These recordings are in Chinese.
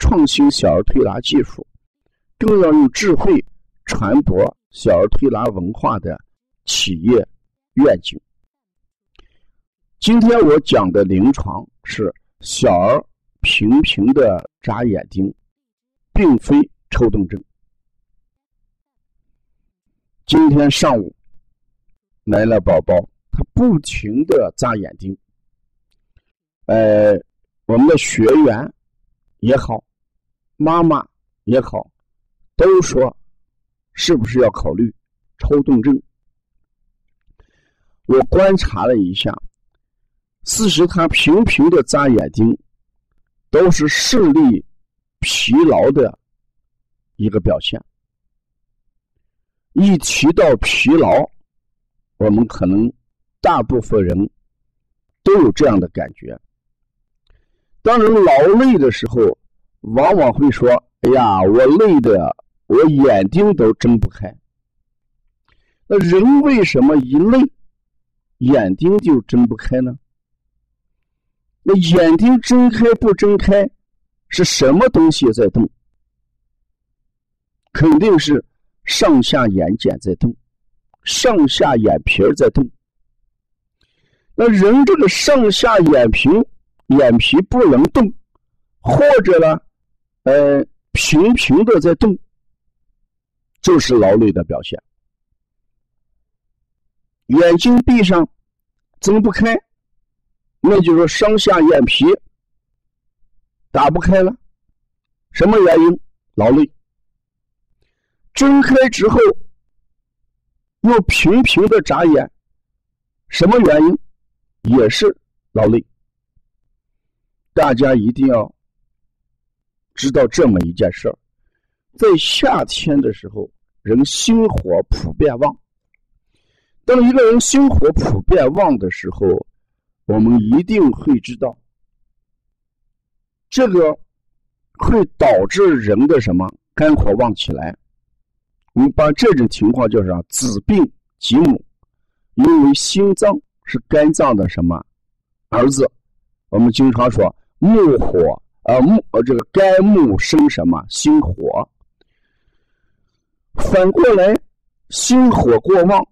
创新小儿推拿技术，更要用智慧传播小儿推拿文化的企业愿景。今天我讲的临床是小儿频频的眨眼睛，并非抽动症。今天上午来了宝宝，他不停的眨眼睛。呃，我们的学员也好。妈妈也好，都说是不是要考虑抽动症？我观察了一下，事实他频频的眨眼睛，都是视力疲劳的一个表现。一提到疲劳，我们可能大部分人都有这样的感觉。当人劳累的时候。往往会说：“哎呀，我累的，我眼睛都睁不开。”那人为什么一累，眼睛就睁不开呢？那眼睛睁开不睁开，是什么东西在动？肯定是上下眼睑在动，上下眼皮在动。那人这个上下眼皮，眼皮不能动，或者呢？呃，频频的在动，就是劳累的表现。眼睛闭上，睁不开，那就是上下眼皮打不开了。什么原因？劳累。睁开之后，又频频的眨眼，什么原因？也是劳累。大家一定要。知道这么一件事儿，在夏天的时候，人心火普遍旺。当一个人心火普遍旺的时候，我们一定会知道，这个会导致人的什么肝火旺起来。我们把这种情况叫啥？子病及母，因为心脏是肝脏的什么儿子？我们经常说木火。呃木呃这个肝木生什么心火？反过来，心火过旺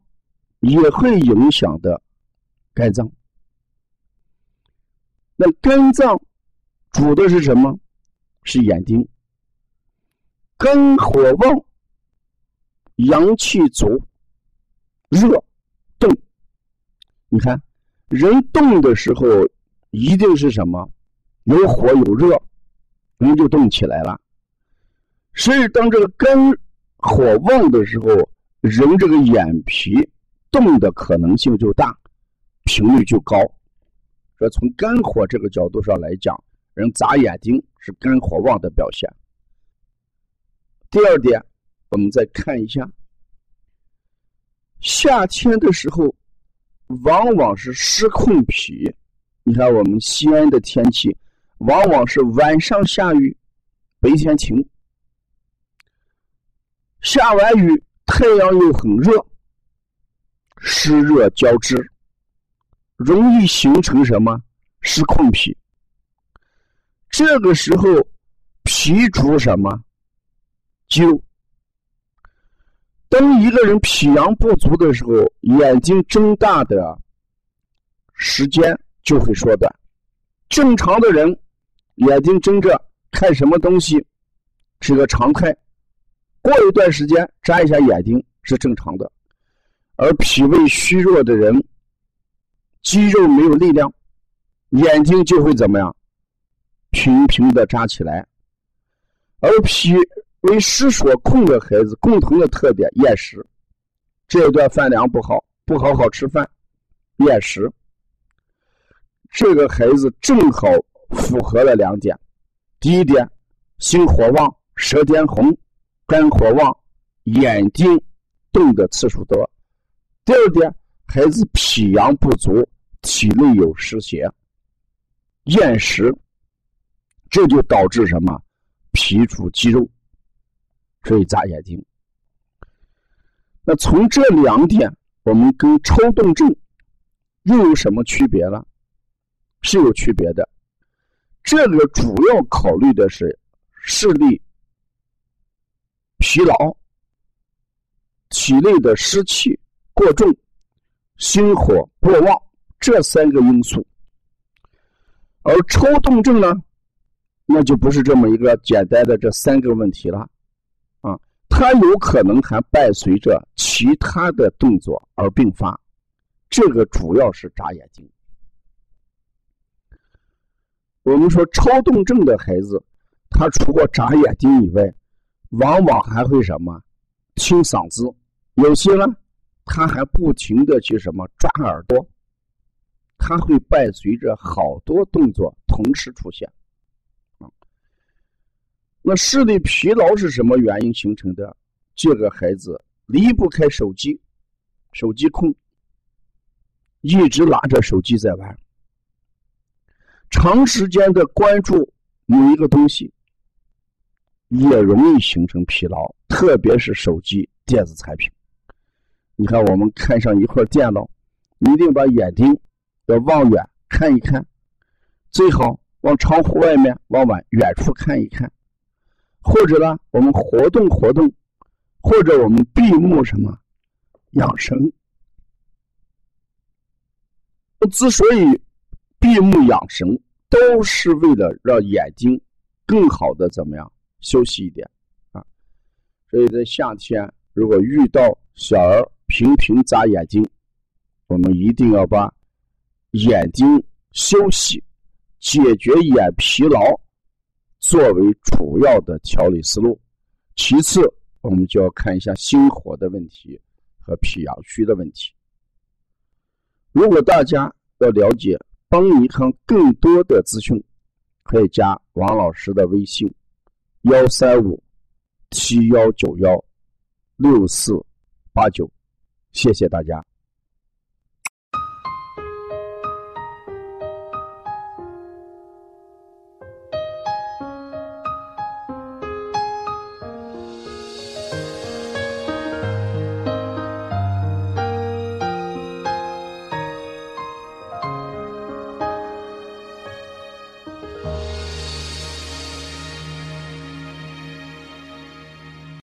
也会影响的肝脏。那肝脏主的是什么？是眼睛。肝火旺，阳气足，热动。你看，人动的时候一定是什么？有火有热。人就动起来了，所以当这个肝火旺的时候，人这个眼皮动的可能性就大，频率就高。说从肝火这个角度上来讲，人眨眼睛是肝火旺的表现。第二点，我们再看一下，夏天的时候，往往是失控脾。你看我们西安的天气。往往是晚上下雨，白天晴。下完雨，太阳又很热，湿热交织，容易形成什么湿控脾。这个时候，脾主什么？肌肉。当一个人脾阳不足的时候，眼睛睁大的时间就会缩短。正常的人。眼睛睁着看什么东西，是个常态。过一段时间眨一下眼睛是正常的，而脾胃虚弱的人，肌肉没有力量，眼睛就会怎么样？平平的眨起来。而脾胃失所控的孩子共同的特点厌食，这一段饭量不好，不好好吃饭，厌食。这个孩子正好符合了两点：第一点，心火旺，舌尖红。肝火旺，眼睛动的次数多。第二点，孩子脾阳不足，体内有湿邪，厌食，这就导致什么？脾主肌肉，所以眨眼睛。那从这两点，我们跟抽动症又有什么区别了？是有区别的。这个主要考虑的是视力。疲劳、体内的湿气过重、心火过旺这三个因素，而抽动症呢，那就不是这么一个简单的这三个问题了，啊，它有可能还伴随着其他的动作而并发，这个主要是眨眼睛。我们说抽动症的孩子，他除过眨眼睛以外，往往还会什么，清嗓子，有些呢，他还不停的去什么抓耳朵，他会伴随着好多动作同时出现，那视力疲劳是什么原因形成的？这个孩子离不开手机，手机控，一直拿着手机在玩，长时间的关注某一个东西。也容易形成疲劳，特别是手机电子产品。你看，我们看上一块电脑，一定把眼睛要望远看一看，最好往窗户外面往远远处看一看，或者呢，我们活动活动，或者我们闭目什么养生。之所以闭目养神，都是为了让眼睛更好的怎么样？休息一点，啊，所以在夏天，如果遇到小儿频频眨眼睛，我们一定要把眼睛休息、解决眼疲劳作为主要的调理思路。其次，我们就要看一下心火的问题和脾阳虚的问题。如果大家要了解帮你看更多的资讯，可以加王老师的微信。幺三五七幺九幺六四八九，谢谢大家。